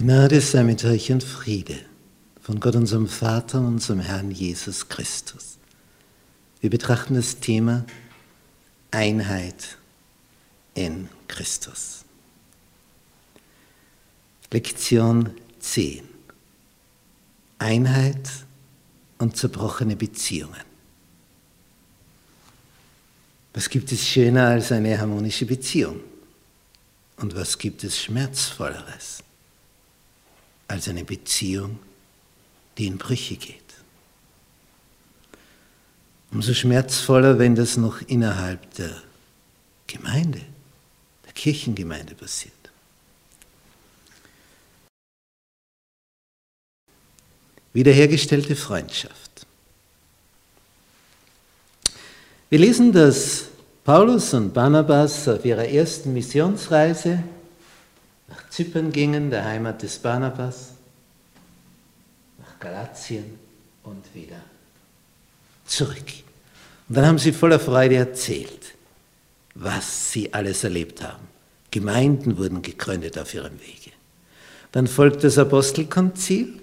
Gnade sei mit euch und Friede von Gott unserem Vater und unserem Herrn Jesus Christus. Wir betrachten das Thema Einheit in Christus. Lektion 10. Einheit und zerbrochene Beziehungen. Was gibt es schöner als eine harmonische Beziehung? Und was gibt es schmerzvolleres als eine Beziehung, die in Brüche geht? Umso schmerzvoller, wenn das noch innerhalb der Gemeinde, der Kirchengemeinde passiert. Wiederhergestellte Freundschaft. Wir lesen, dass Paulus und Barnabas auf ihrer ersten Missionsreise nach Zypern gingen, der Heimat des Barnabas, nach Galatien und wieder zurück. Und dann haben sie voller Freude erzählt, was sie alles erlebt haben. Gemeinden wurden gegründet auf ihrem Wege. Dann folgt das Apostelkonzil,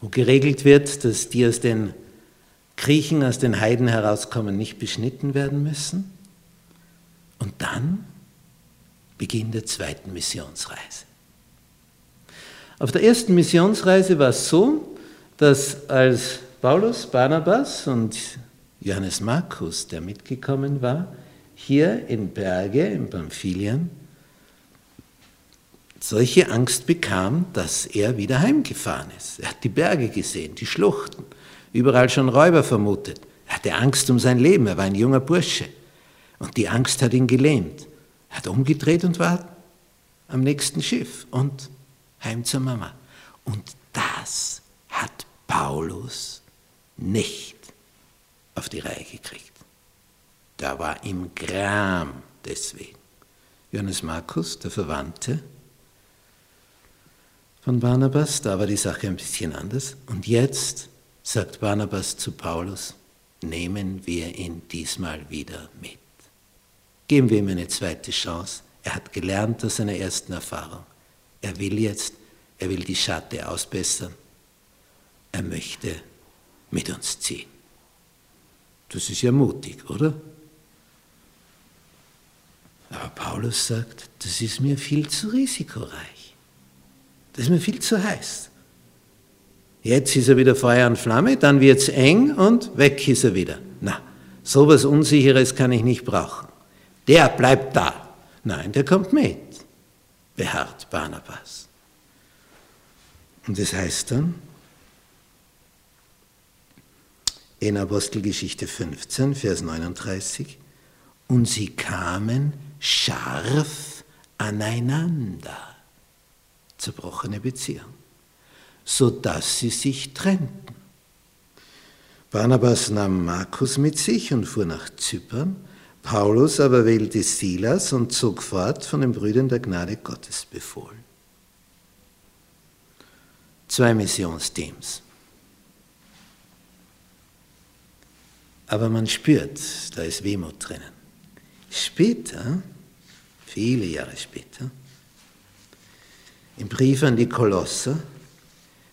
wo geregelt wird, dass die aus den Griechen aus den Heiden herauskommen, nicht beschnitten werden müssen. Und dann Beginn der zweiten Missionsreise. Auf der ersten Missionsreise war es so, dass als Paulus, Barnabas und Johannes Markus, der mitgekommen war, hier in Berge, in Pamphylien, solche Angst bekam, dass er wieder heimgefahren ist. Er hat die Berge gesehen, die Schluchten überall schon Räuber vermutet. Er hatte Angst um sein Leben, er war ein junger Bursche. Und die Angst hat ihn gelähmt. Hat umgedreht und war am nächsten Schiff und heim zur Mama. Und das hat Paulus nicht auf die Reihe gekriegt. Da war ihm Gram deswegen. Johannes Markus, der Verwandte von Barnabas, da war die Sache ein bisschen anders. Und jetzt sagt Barnabas zu Paulus, nehmen wir ihn diesmal wieder mit. Geben wir ihm eine zweite Chance. Er hat gelernt aus seiner ersten Erfahrung. Er will jetzt, er will die Schatte ausbessern. Er möchte mit uns ziehen. Das ist ja mutig, oder? Aber Paulus sagt, das ist mir viel zu risikoreich. Das ist mir viel zu heiß. Jetzt ist er wieder Feuer und Flamme, dann wird es eng und weg ist er wieder. Na, sowas Unsicheres kann ich nicht brauchen. Der bleibt da. Nein, der kommt mit, beharrt Barnabas. Und das heißt dann in Apostelgeschichte 15, Vers 39, und sie kamen scharf aneinander. Zerbrochene Beziehung sodass sie sich trennten. Barnabas nahm Markus mit sich und fuhr nach Zypern, Paulus aber wählte Silas und zog fort von den Brüdern der Gnade Gottes befohlen. Zwei Missionsteams. Aber man spürt, da ist Wehmut drinnen. Später, viele Jahre später, im Brief an die Kolosser,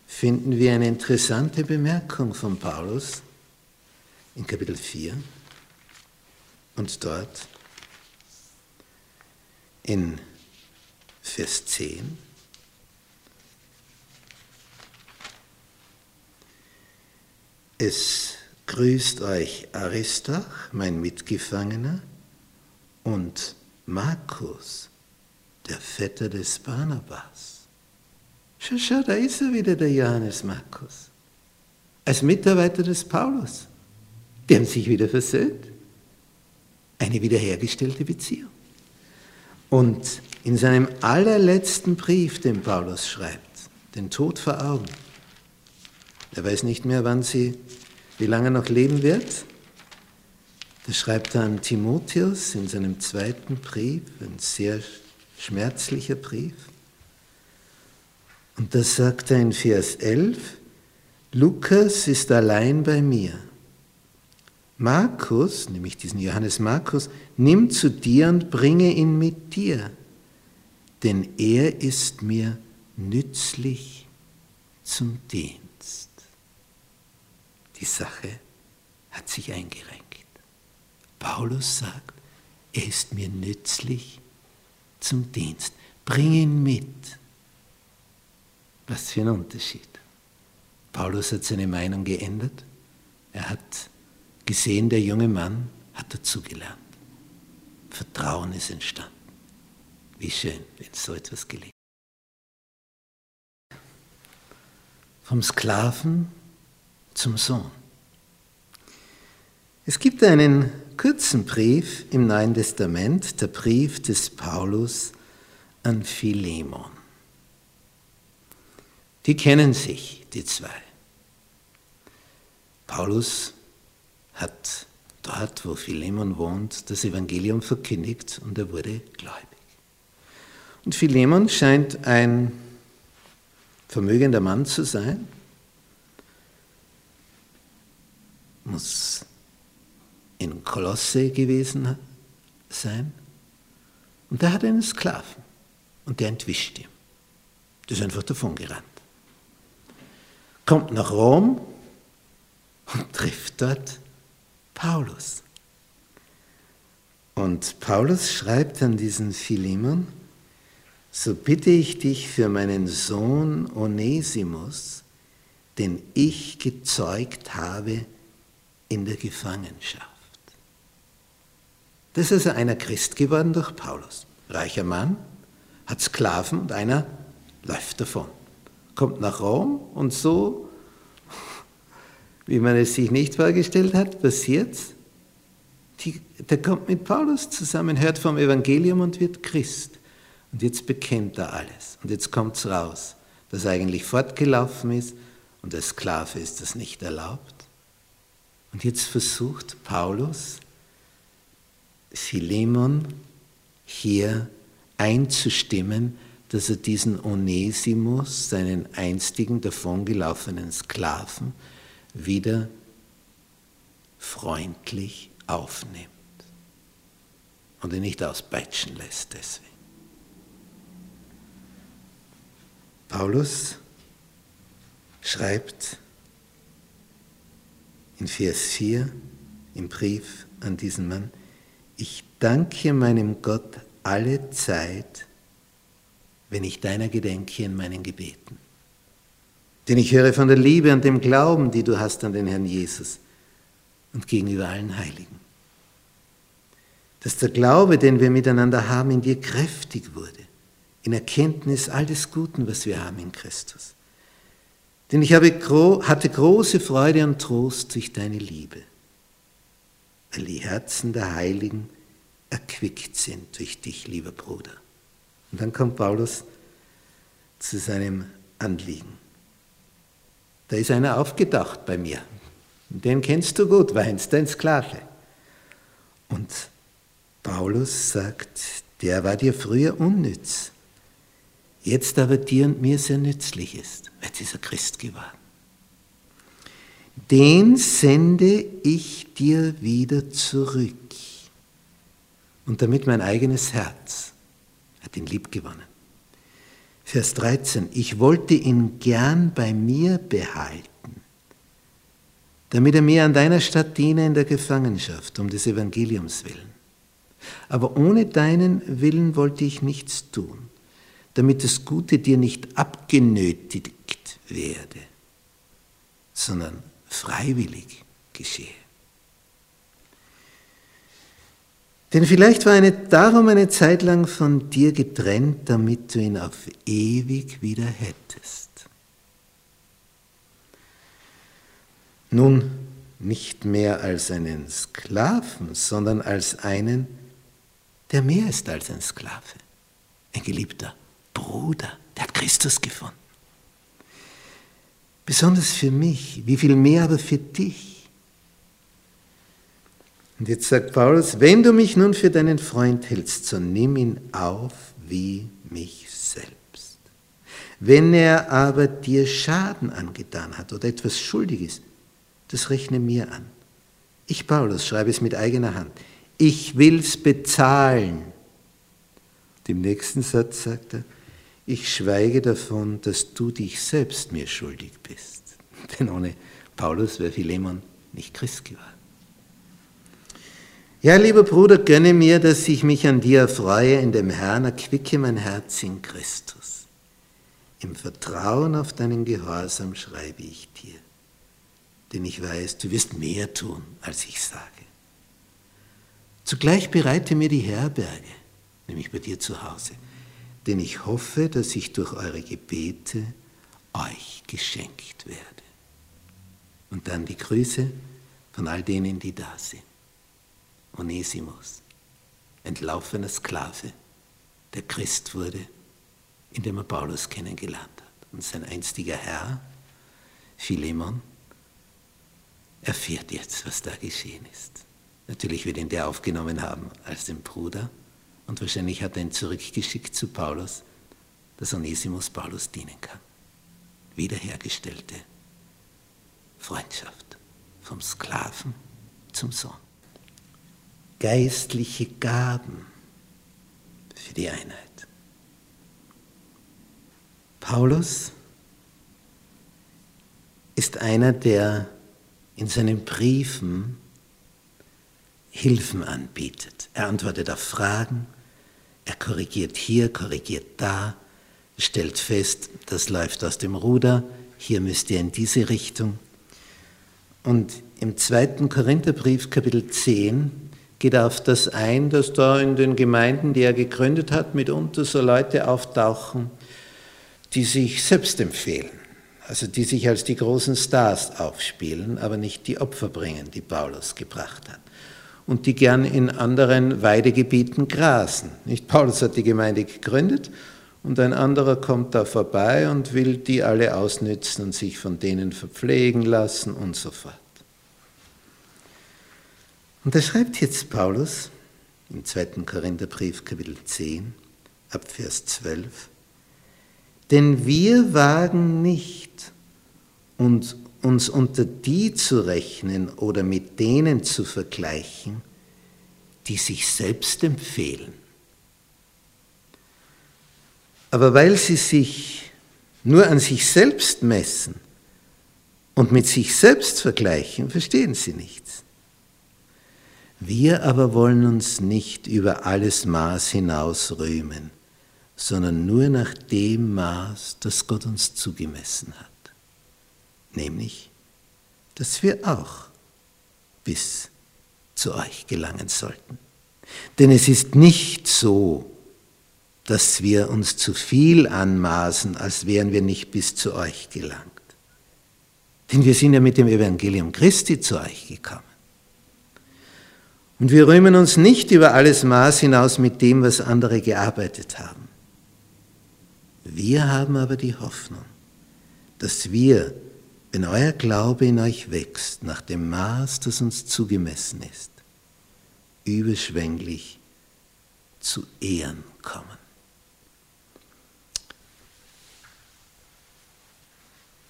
finden wir eine interessante Bemerkung von Paulus in Kapitel 4 und dort in Vers 10. Es grüßt euch Aristach, mein Mitgefangener, und Markus, der Vetter des Barnabas. Schau, schau, da ist er wieder, der Johannes Markus. Als Mitarbeiter des Paulus. Die haben sich wieder versöhnt. Eine wiederhergestellte Beziehung. Und in seinem allerletzten Brief, den Paulus schreibt, den Tod vor Augen, er weiß nicht mehr, wann sie, wie lange noch leben wird, da schreibt er an Timotheus in seinem zweiten Brief, ein sehr schmerzlicher Brief, und da sagt er in Vers 11, Lukas ist allein bei mir. Markus, nämlich diesen Johannes Markus, nimm zu dir und bringe ihn mit dir, denn er ist mir nützlich zum Dienst. Die Sache hat sich eingerenkt. Paulus sagt, er ist mir nützlich zum Dienst. Bring ihn mit. Was für ein Unterschied. Paulus hat seine Meinung geändert. Er hat gesehen, der junge Mann hat dazugelernt. Vertrauen ist entstanden. Wie schön, wenn so etwas gelingt. Vom Sklaven zum Sohn. Es gibt einen kurzen Brief im Neuen Testament, der Brief des Paulus an Philemon. Die kennen sich, die zwei. Paulus hat dort, wo Philemon wohnt, das Evangelium verkündigt und er wurde gläubig. Und Philemon scheint ein vermögender Mann zu sein, muss in Kolosse gewesen sein. Und der hat einen Sklaven und der entwischt ihm. Der ist einfach davon gerannt. Kommt nach Rom und trifft dort Paulus. Und Paulus schreibt an diesen Philemon, so bitte ich dich für meinen Sohn Onesimus, den ich gezeugt habe in der Gefangenschaft. Das ist also einer Christ geworden durch Paulus. Reicher Mann, hat Sklaven und einer läuft davon. Kommt nach Rom und so, wie man es sich nicht vorgestellt hat, passiert's. der kommt mit Paulus zusammen, hört vom Evangelium und wird Christ. Und jetzt bekennt er alles. Und jetzt kommt es raus, dass er eigentlich fortgelaufen ist und als Sklave ist das nicht erlaubt. Und jetzt versucht Paulus, Philemon hier einzustimmen, dass er diesen Onesimus, seinen einstigen davongelaufenen Sklaven, wieder freundlich aufnimmt und ihn nicht auspeitschen lässt deswegen. Paulus schreibt in Vers 4 im Brief an diesen Mann, ich danke meinem Gott alle Zeit, wenn ich deiner gedenke in meinen Gebeten. Denn ich höre von der Liebe und dem Glauben, die du hast an den Herrn Jesus und gegenüber allen Heiligen. Dass der Glaube, den wir miteinander haben, in dir kräftig wurde, in Erkenntnis all des Guten, was wir haben in Christus. Denn ich habe, hatte große Freude und Trost durch deine Liebe weil die Herzen der Heiligen erquickt sind durch dich, lieber Bruder. Und dann kommt Paulus zu seinem Anliegen. Da ist einer aufgedacht bei mir. Den kennst du gut, Weinst, dein Sklave. Und Paulus sagt, der war dir früher unnütz, jetzt aber dir und mir sehr nützlich ist. Jetzt ist er Christ geworden den sende ich dir wieder zurück. Und damit mein eigenes Herz hat ihn lieb gewonnen. Vers 13, ich wollte ihn gern bei mir behalten, damit er mir an deiner Stadt diene in der Gefangenschaft, um des Evangeliums willen. Aber ohne deinen Willen wollte ich nichts tun, damit das Gute dir nicht abgenötigt werde, sondern freiwillig geschehe. Denn vielleicht war er darum eine Zeit lang von dir getrennt, damit du ihn auf ewig wieder hättest. Nun nicht mehr als einen Sklaven, sondern als einen, der mehr ist als ein Sklave, ein geliebter Bruder, der hat Christus gefunden. Besonders für mich, wie viel mehr aber für dich. Und jetzt sagt Paulus, wenn du mich nun für deinen Freund hältst, so nimm ihn auf wie mich selbst. Wenn er aber dir Schaden angetan hat oder etwas schuldig ist, das rechne mir an. Ich, Paulus, schreibe es mit eigener Hand. Ich will's bezahlen. Und Im nächsten Satz sagt er, ich schweige davon, dass du dich selbst mir schuldig bist. Denn ohne Paulus wäre Philemon nicht Christ geworden. Ja, lieber Bruder, gönne mir, dass ich mich an dir erfreue in dem Herrn, erquicke mein Herz in Christus. Im Vertrauen auf deinen Gehorsam schreibe ich dir, denn ich weiß, du wirst mehr tun, als ich sage. Zugleich bereite mir die Herberge, nämlich bei dir zu Hause, denn ich hoffe, dass ich durch eure Gebete euch geschenkt werde. Und dann die Grüße von all denen, die da sind. Onesimus, entlaufener Sklave, der Christ wurde, indem er Paulus kennengelernt hat. Und sein einstiger Herr, Philemon, erfährt jetzt, was da geschehen ist. Natürlich wird ihn der aufgenommen haben als den Bruder und wahrscheinlich hat er ihn zurückgeschickt zu Paulus, dass Onesimus Paulus dienen kann. Wiederhergestellte Freundschaft vom Sklaven zum Sohn. Geistliche Gaben für die Einheit. Paulus ist einer, der in seinen Briefen Hilfen anbietet. Er antwortet auf Fragen, er korrigiert hier, korrigiert da, stellt fest, das läuft aus dem Ruder, hier müsst ihr in diese Richtung. Und im zweiten Korintherbrief, Kapitel 10, geht auf das ein, dass da in den Gemeinden, die er gegründet hat, mitunter so Leute auftauchen, die sich selbst empfehlen, also die sich als die großen Stars aufspielen, aber nicht die Opfer bringen, die Paulus gebracht hat und die gern in anderen Weidegebieten grasen. Nicht Paulus hat die Gemeinde gegründet und ein anderer kommt da vorbei und will die alle ausnützen und sich von denen verpflegen lassen und so fort. Und da schreibt jetzt Paulus im 2. Korintherbrief Kapitel 10 ab Vers 12, denn wir wagen nicht, uns uns unter die zu rechnen oder mit denen zu vergleichen, die sich selbst empfehlen. Aber weil sie sich nur an sich selbst messen und mit sich selbst vergleichen, verstehen sie nichts. Wir aber wollen uns nicht über alles Maß hinaus rühmen, sondern nur nach dem Maß, das Gott uns zugemessen hat nämlich, dass wir auch bis zu euch gelangen sollten. Denn es ist nicht so, dass wir uns zu viel anmaßen, als wären wir nicht bis zu euch gelangt. Denn wir sind ja mit dem Evangelium Christi zu euch gekommen. Und wir rühmen uns nicht über alles Maß hinaus mit dem, was andere gearbeitet haben. Wir haben aber die Hoffnung, dass wir wenn euer Glaube in euch wächst nach dem Maß, das uns zugemessen ist, überschwänglich zu Ehren kommen.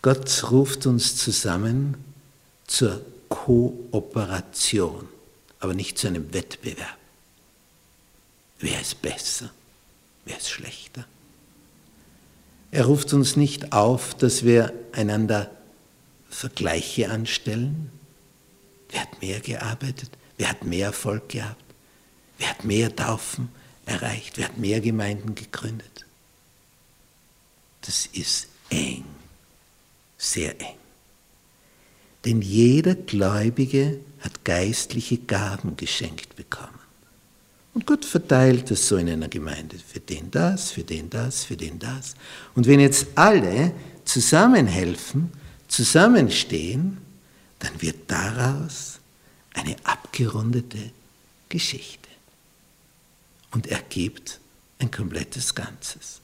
Gott ruft uns zusammen zur Kooperation, aber nicht zu einem Wettbewerb. Wer ist besser? Wer ist schlechter? Er ruft uns nicht auf, dass wir einander Vergleiche anstellen? Wer hat mehr gearbeitet? Wer hat mehr Erfolg gehabt? Wer hat mehr Taufen erreicht? Wer hat mehr Gemeinden gegründet? Das ist eng, sehr eng. Denn jeder Gläubige hat geistliche Gaben geschenkt bekommen. Und Gott verteilt es so in einer Gemeinde. Für den das, für den das, für den das. Und wenn jetzt alle zusammenhelfen, zusammenstehen, dann wird daraus eine abgerundete Geschichte und ergibt ein komplettes Ganzes.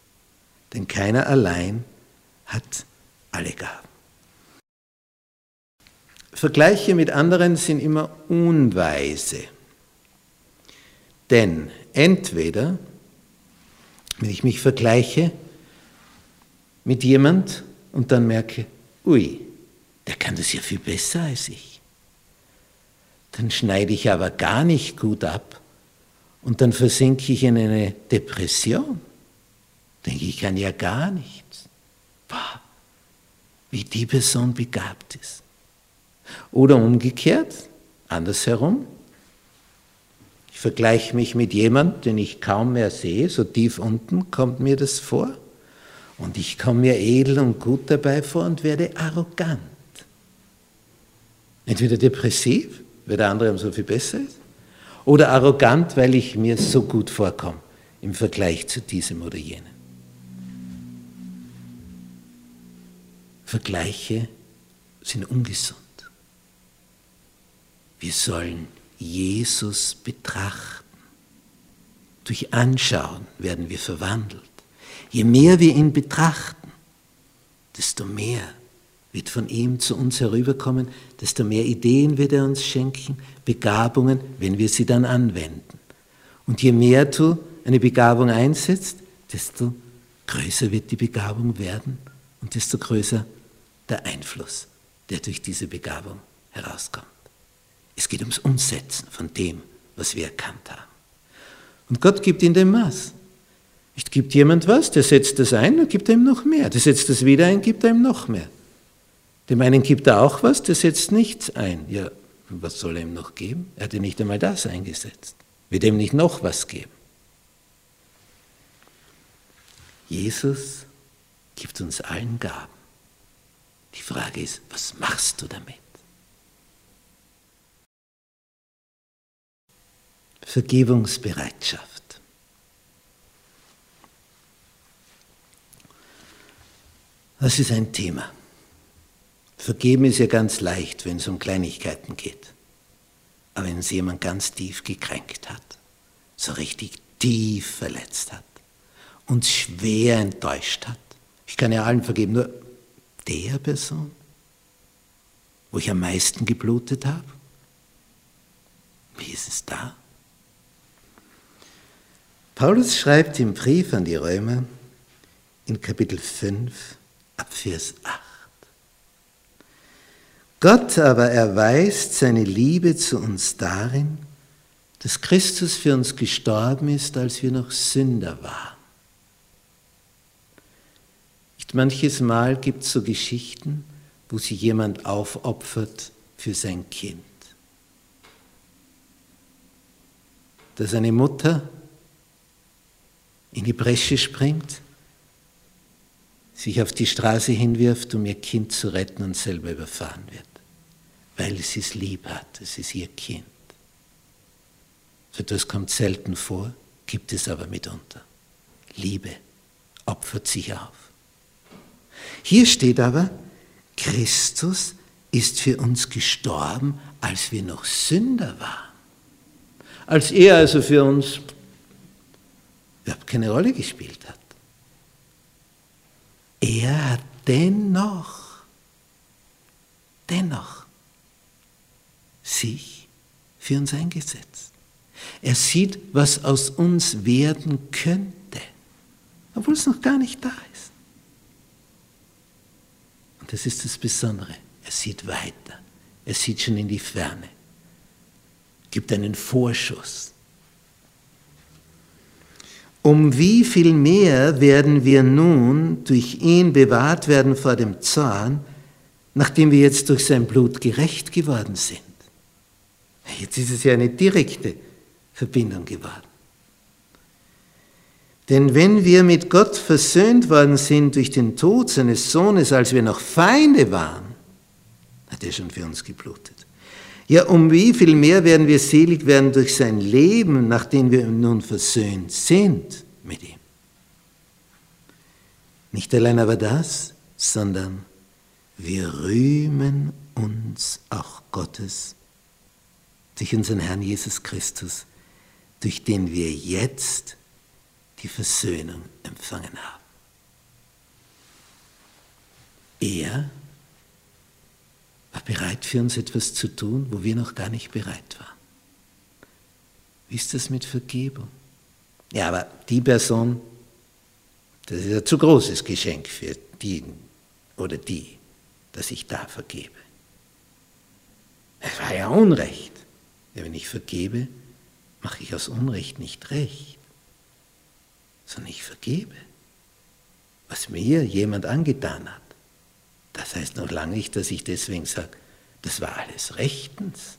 Denn keiner allein hat alle Gaben. Vergleiche mit anderen sind immer unweise. Denn entweder, wenn ich mich vergleiche mit jemand und dann merke, ui, der kann das ja viel besser als ich. Dann schneide ich aber gar nicht gut ab und dann versinke ich in eine Depression. denke ich, kann ja gar nichts. Boah, wie die Person begabt ist. Oder umgekehrt, andersherum. Ich vergleiche mich mit jemandem, den ich kaum mehr sehe, so tief unten kommt mir das vor. Und ich komme mir edel und gut dabei vor und werde arrogant. Entweder depressiv, weil der andere so viel besser ist, oder arrogant, weil ich mir so gut vorkomme im Vergleich zu diesem oder jenem. Vergleiche sind ungesund. Wir sollen Jesus betrachten. Durch Anschauen werden wir verwandelt. Je mehr wir ihn betrachten, desto mehr wird von ihm zu uns herüberkommen, desto mehr Ideen wird er uns schenken, Begabungen, wenn wir sie dann anwenden. Und je mehr du eine Begabung einsetzt, desto größer wird die Begabung werden und desto größer der Einfluss, der durch diese Begabung herauskommt. Es geht ums Umsetzen von dem, was wir erkannt haben. Und Gott gibt in dem Maß. Nicht gibt jemand was, der setzt das ein, dann gibt ihm noch mehr. Der setzt das wieder ein, gibt er ihm noch mehr. Dem einen gibt er auch was, der setzt nichts ein. Ja, was soll er ihm noch geben? Er hat ja nicht einmal das eingesetzt. Wird ihm nicht noch was geben? Jesus gibt uns allen Gaben. Die Frage ist, was machst du damit? Vergebungsbereitschaft. Das ist ein Thema. Vergeben ist ja ganz leicht, wenn es um Kleinigkeiten geht. Aber wenn es jemand ganz tief gekränkt hat, so richtig tief verletzt hat, uns schwer enttäuscht hat, ich kann ja allen vergeben, nur der Person, wo ich am meisten geblutet habe? Wie ist es da? Paulus schreibt im Brief an die Römer in Kapitel 5 ab Vers 8. Gott aber erweist seine Liebe zu uns darin, dass Christus für uns gestorben ist, als wir noch Sünder waren. Manches Mal gibt es so Geschichten, wo sich jemand aufopfert für sein Kind. Dass eine Mutter in die Bresche springt, sich auf die Straße hinwirft, um ihr Kind zu retten und selber überfahren wird, weil sie es lieb hat, es ist ihr Kind. So etwas kommt selten vor, gibt es aber mitunter. Liebe opfert sich auf. Hier steht aber, Christus ist für uns gestorben, als wir noch Sünder waren. Als er also für uns überhaupt keine Rolle gespielt hat. Er hat dennoch, dennoch sich für uns eingesetzt. Er sieht, was aus uns werden könnte, obwohl es noch gar nicht da ist. Das ist das Besondere. Er sieht weiter. Er sieht schon in die Ferne. Gibt einen Vorschuss. Um wie viel mehr werden wir nun durch ihn bewahrt werden vor dem Zorn, nachdem wir jetzt durch sein Blut gerecht geworden sind? Jetzt ist es ja eine direkte Verbindung geworden. Denn wenn wir mit Gott versöhnt worden sind durch den Tod seines Sohnes, als wir noch Feinde waren, hat er schon für uns geblutet. Ja, um wie viel mehr werden wir selig werden durch sein Leben, nachdem wir nun versöhnt sind mit ihm. Nicht allein aber das, sondern wir rühmen uns auch Gottes durch unseren Herrn Jesus Christus, durch den wir jetzt die Versöhnung empfangen haben. Er war bereit für uns etwas zu tun, wo wir noch gar nicht bereit waren. Wie ist das mit Vergebung? Ja, aber die Person, das ist ein zu großes Geschenk für den oder die, dass ich da vergebe. Es war ja Unrecht. Ja, wenn ich vergebe, mache ich aus Unrecht nicht recht sondern ich vergebe. was mir jemand angetan hat, das heißt noch lange nicht, dass ich deswegen sage, das war alles rechtens.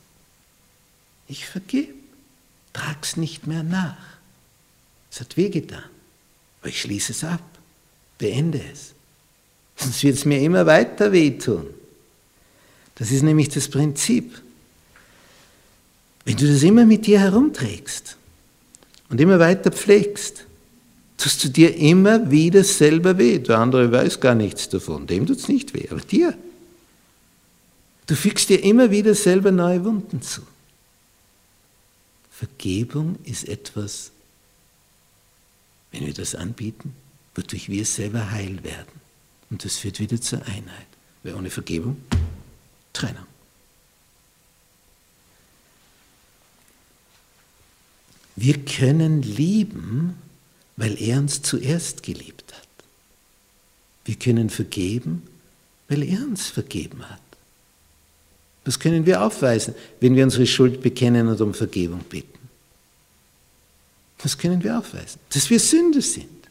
Ich vergebe, trag's nicht mehr nach. Es hat wehgetan, aber ich schließe es ab, beende es. Sonst wird es mir immer weiter wehtun. Das ist nämlich das Prinzip. Wenn du das immer mit dir herumträgst und immer weiter pflegst, tust du dir immer wieder selber weh. Der andere weiß gar nichts davon, dem tut es nicht weh, aber dir. Du fügst dir immer wieder selber neue Wunden zu. Vergebung ist etwas, wenn wir das anbieten, wodurch wir selber heil werden. Und das führt wieder zur Einheit. Weil ohne Vergebung, Trennung. Wir können lieben, weil er uns zuerst geliebt hat. Wir können vergeben, weil er uns vergeben hat. Das können wir aufweisen, wenn wir unsere Schuld bekennen und um Vergebung bitten. Das können wir aufweisen, dass wir Sünder sind.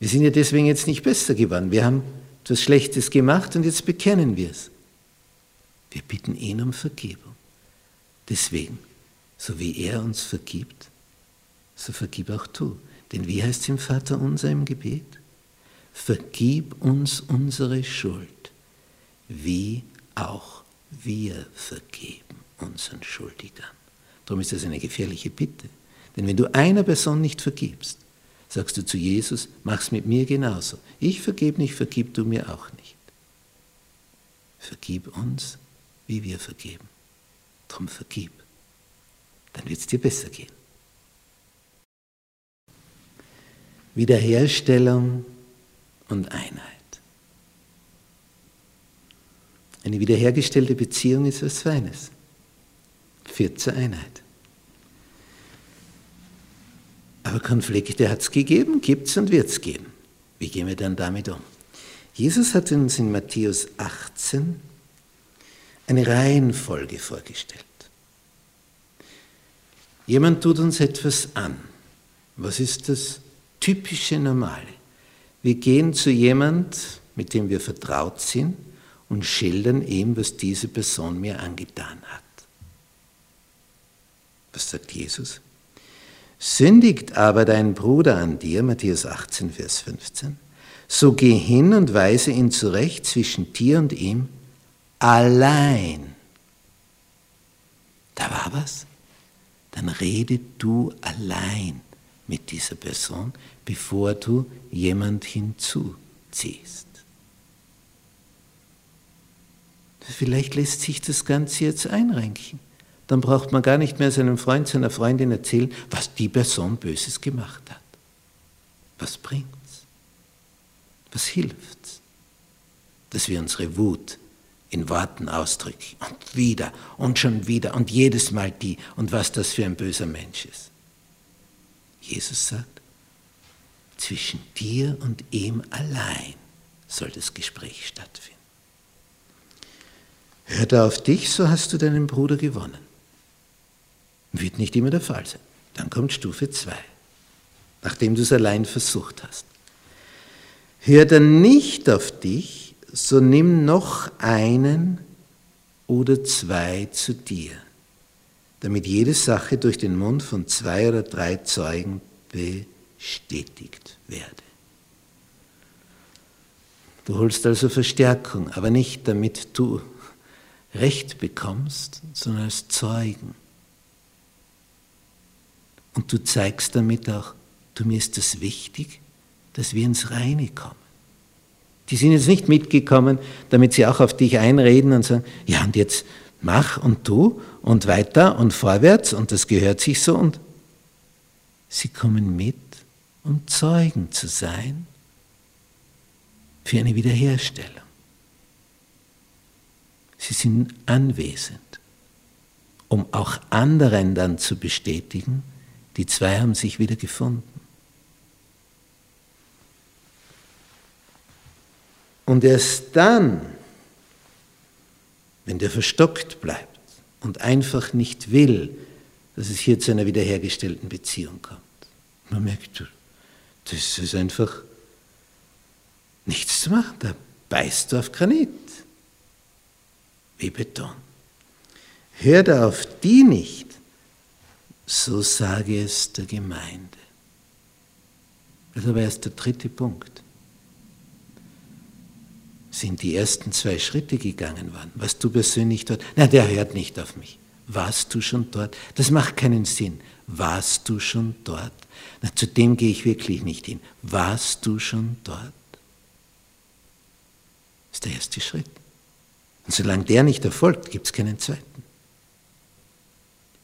Wir sind ja deswegen jetzt nicht besser geworden. Wir haben etwas Schlechtes gemacht und jetzt bekennen wir es. Wir bitten ihn um Vergebung. Deswegen, so wie er uns vergibt, so vergib auch du. Denn wie heißt es im Vater unser im Gebet? Vergib uns unsere Schuld, wie auch wir vergeben unseren Schuldigern. Darum ist das eine gefährliche Bitte. Denn wenn du einer Person nicht vergibst, sagst du zu Jesus, mach's mit mir genauso. Ich vergebe nicht, vergib du mir auch nicht. Vergib uns, wie wir vergeben. Drum vergib. Dann wird es dir besser gehen. Wiederherstellung und Einheit. Eine wiederhergestellte Beziehung ist was Feines. Führt zur Einheit. Aber Konflikte hat es gegeben, gibt es und wird es geben. Wie gehen wir dann damit um? Jesus hat uns in Matthäus 18 eine Reihenfolge vorgestellt. Jemand tut uns etwas an. Was ist das typische Normale? Wir gehen zu jemand, mit dem wir vertraut sind, und schildern ihm, was diese Person mir angetan hat. Was sagt Jesus? Sündigt aber dein Bruder an dir, Matthäus 18, Vers 15, so geh hin und weise ihn zurecht zwischen dir und ihm allein. Da war was. Dann rede du allein mit dieser Person, bevor du jemand hinzuziehst. Vielleicht lässt sich das Ganze jetzt einrenken. Dann braucht man gar nicht mehr seinem Freund, seiner Freundin erzählen, was die Person Böses gemacht hat. Was bringt's? Was hilft's? Dass wir unsere Wut in Worten ausdrücken und wieder und schon wieder und jedes Mal die und was das für ein böser Mensch ist. Jesus sagt, zwischen dir und ihm allein soll das Gespräch stattfinden. Hört er auf dich, so hast du deinen Bruder gewonnen. Wird nicht immer der Fall sein. Dann kommt Stufe 2, nachdem du es allein versucht hast. Hört er nicht auf dich, so nimm noch einen oder zwei zu dir, damit jede Sache durch den Mund von zwei oder drei Zeugen bestätigt werde. Du holst also Verstärkung, aber nicht damit du Recht bekommst, sondern als Zeugen. Und du zeigst damit auch, du mir ist das wichtig, dass wir ins Reine kommen. Die sind jetzt nicht mitgekommen, damit sie auch auf dich einreden und sagen, ja und jetzt mach und tu und weiter und vorwärts und das gehört sich so und sie kommen mit, um Zeugen zu sein für eine Wiederherstellung. Sie sind anwesend, um auch anderen dann zu bestätigen, die zwei haben sich wieder gefunden. Und erst dann, wenn der verstockt bleibt und einfach nicht will, dass es hier zu einer wiederhergestellten Beziehung kommt, man merkt, Das ist einfach nichts zu machen. Da beißt du auf Granit. Wie Beton. Hört auf die nicht, so sage es der Gemeinde. Das ist aber erst der dritte Punkt. Sind die ersten zwei Schritte gegangen worden, was du persönlich dort, na, der hört nicht auf mich. Warst du schon dort? Das macht keinen Sinn. Warst du schon dort? Na, zu dem gehe ich wirklich nicht hin. Warst du schon dort? Das ist der erste Schritt. Und solange der nicht erfolgt, gibt es keinen zweiten.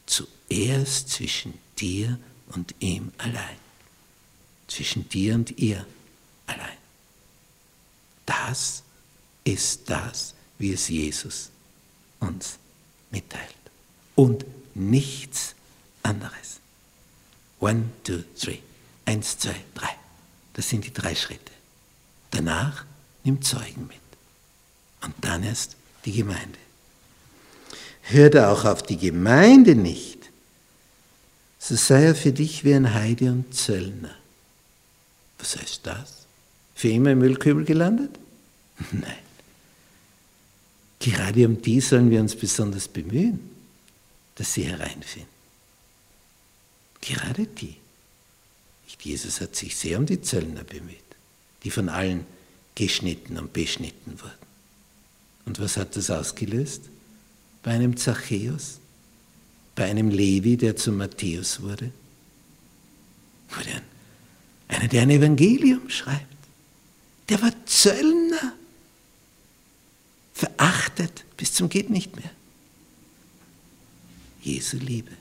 Zuerst zwischen dir und ihm allein. Zwischen dir und ihr allein. Das ist das, wie es Jesus uns mitteilt. Und nichts anderes. One, two, three. Eins, zwei, drei. Das sind die drei Schritte. Danach nimm Zeugen mit. Und dann erst die Gemeinde. Hört auch auf die Gemeinde nicht, so sei er für dich wie ein Heide und Zöllner. Was heißt das? Für immer im Müllkübel gelandet? Nein. Gerade um die sollen wir uns besonders bemühen, dass sie hereinfinden. Gerade die. Jesus hat sich sehr um die Zöllner bemüht, die von allen geschnitten und beschnitten wurden. Und was hat das ausgelöst? Bei einem Zachäus, bei einem Levi, der zu Matthäus wurde, wurde ein, einer, der ein Evangelium schreibt. Der war Zöllner, verachtet bis zum geht nicht mehr. Jesu Liebe.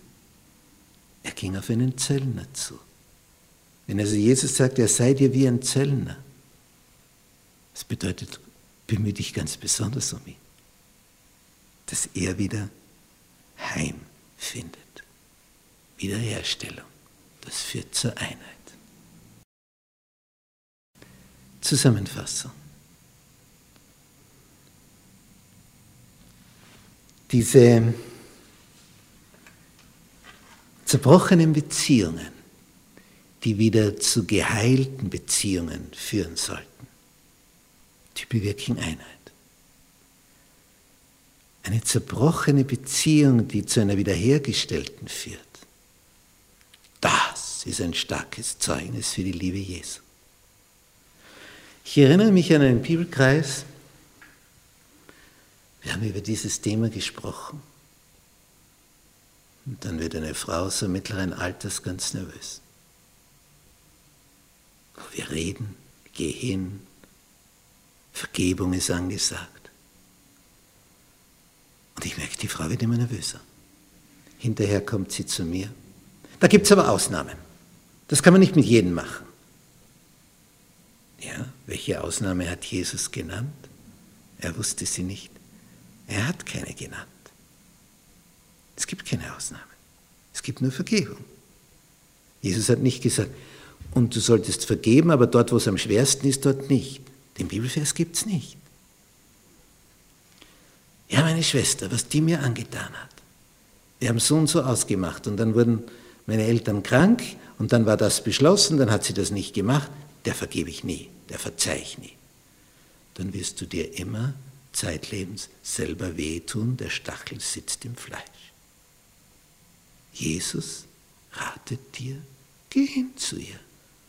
Er ging auf einen Zöllner zu. Wenn also Jesus sagt, er sei dir wie ein Zöllner, das bedeutet, bemühe dich ganz besonders um ihn, dass er wieder Heim findet. Wiederherstellung, das führt zur Einheit. Zusammenfassung. Diese zerbrochenen Beziehungen, die wieder zu geheilten Beziehungen führen sollten, die bewirken Einheit. Eine zerbrochene Beziehung, die zu einer wiederhergestellten führt, das ist ein starkes Zeugnis für die Liebe Jesu. Ich erinnere mich an einen Bibelkreis, wir haben über dieses Thema gesprochen. Und dann wird eine Frau so mittleren Alters ganz nervös. Wir reden, geh hin, Vergebung ist angesagt. Und ich merke, die Frau wird immer nervöser. Hinterher kommt sie zu mir. Da gibt es aber Ausnahmen. Das kann man nicht mit jedem machen. Ja, welche Ausnahme hat Jesus genannt? Er wusste sie nicht. Er hat keine genannt. Es gibt keine Ausnahme. Es gibt nur Vergebung. Jesus hat nicht gesagt, und du solltest vergeben, aber dort, wo es am schwersten ist, dort nicht. Den Bibelvers gibt es nicht. Ja, meine Schwester, was die mir angetan hat. Wir haben so und so ausgemacht und dann wurden meine Eltern krank und dann war das beschlossen, dann hat sie das nicht gemacht, der vergebe ich nie, der verzeih ich nie. Dann wirst du dir immer zeitlebens selber wehtun, der Stachel sitzt im Fleisch. Jesus ratet dir, geh hin zu ihr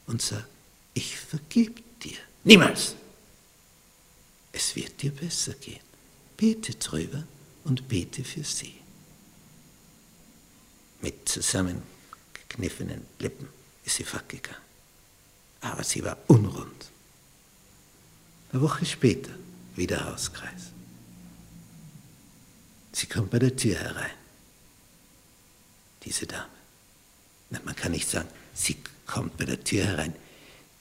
und sag, ich vergib dir. Niemals. Es wird dir besser gehen. Bete drüber und bete für sie. Mit zusammengekniffenen Lippen ist sie fortgegangen. Aber sie war unrund. Eine Woche später wieder Hauskreis. Sie kommt bei der Tür herein diese Dame. Man kann nicht sagen, sie kommt bei der Tür herein.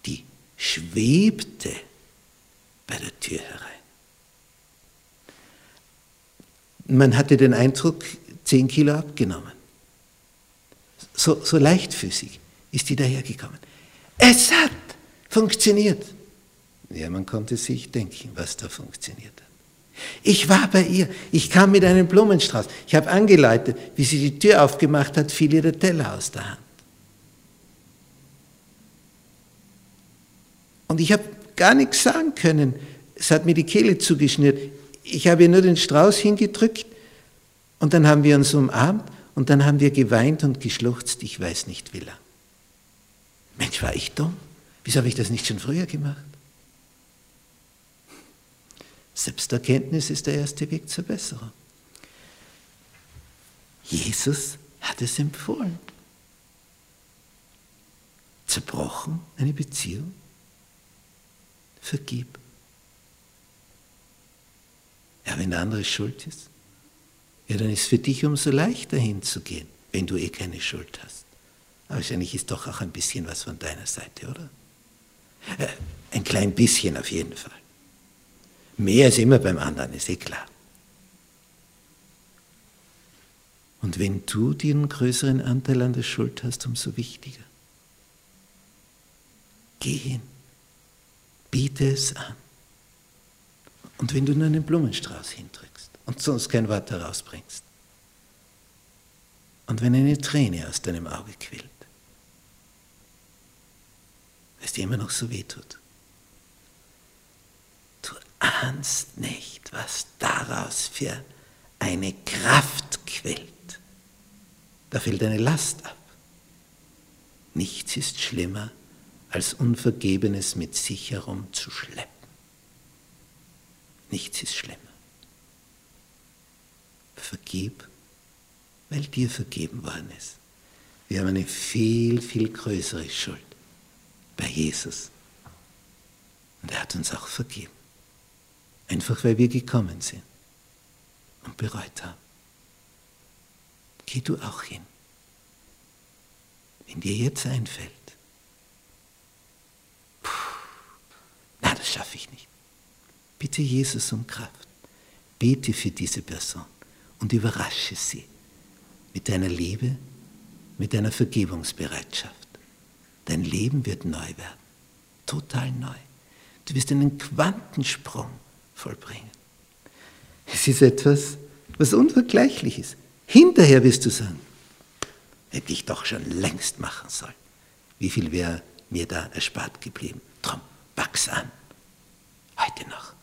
Die schwebte bei der Tür herein. Man hatte den Eindruck, zehn Kilo abgenommen. So, so leichtfüßig ist die dahergekommen. Es hat funktioniert. Ja, man konnte sich denken, was da funktioniert hat. Ich war bei ihr. Ich kam mit einem Blumenstrauß. Ich habe angeleitet. Wie sie die Tür aufgemacht hat, fiel ihr der Teller aus der Hand. Und ich habe gar nichts sagen können. Es hat mir die Kehle zugeschnürt. Ich habe ihr nur den Strauß hingedrückt und dann haben wir uns umarmt und dann haben wir geweint und geschluchzt, ich weiß nicht wie lang. Mensch, war ich dumm? Wieso habe ich das nicht schon früher gemacht? Selbsterkenntnis ist der erste Weg zur Besserung. Jesus hat es empfohlen. Zerbrochen eine Beziehung? Vergib. Ja, wenn der andere schuld ist, ja, dann ist es für dich umso leichter hinzugehen, wenn du eh keine Schuld hast. Aber wahrscheinlich ist doch auch ein bisschen was von deiner Seite, oder? Äh, ein klein bisschen auf jeden Fall. Mehr ist immer beim anderen, ist eh klar. Und wenn du den größeren Anteil an der Schuld hast, umso wichtiger. Geh hin, biete es an. Und wenn du nur einen Blumenstrauß hindrückst und sonst kein Wort herausbringst, und wenn eine Träne aus deinem Auge quillt, weil es dir immer noch so weh tut, ahnst nicht, was daraus für eine Kraft quillt. Da fällt eine Last ab. Nichts ist schlimmer, als Unvergebenes mit sich herumzuschleppen. Nichts ist schlimmer. Vergib, weil dir vergeben worden ist. Wir haben eine viel, viel größere Schuld bei Jesus. Und er hat uns auch vergeben. Einfach weil wir gekommen sind und bereut haben. Geh du auch hin. Wenn dir jetzt einfällt, na, das schaffe ich nicht. Bitte Jesus um Kraft. Bete für diese Person und überrasche sie mit deiner Liebe, mit deiner Vergebungsbereitschaft. Dein Leben wird neu werden, total neu. Du wirst einen Quantensprung vollbringen. Es ist etwas, was unvergleichlich ist. Hinterher wirst du sagen, hätte ich doch schon längst machen sollen. Wie viel wäre mir da erspart geblieben? Drum, wachs an. Heute noch.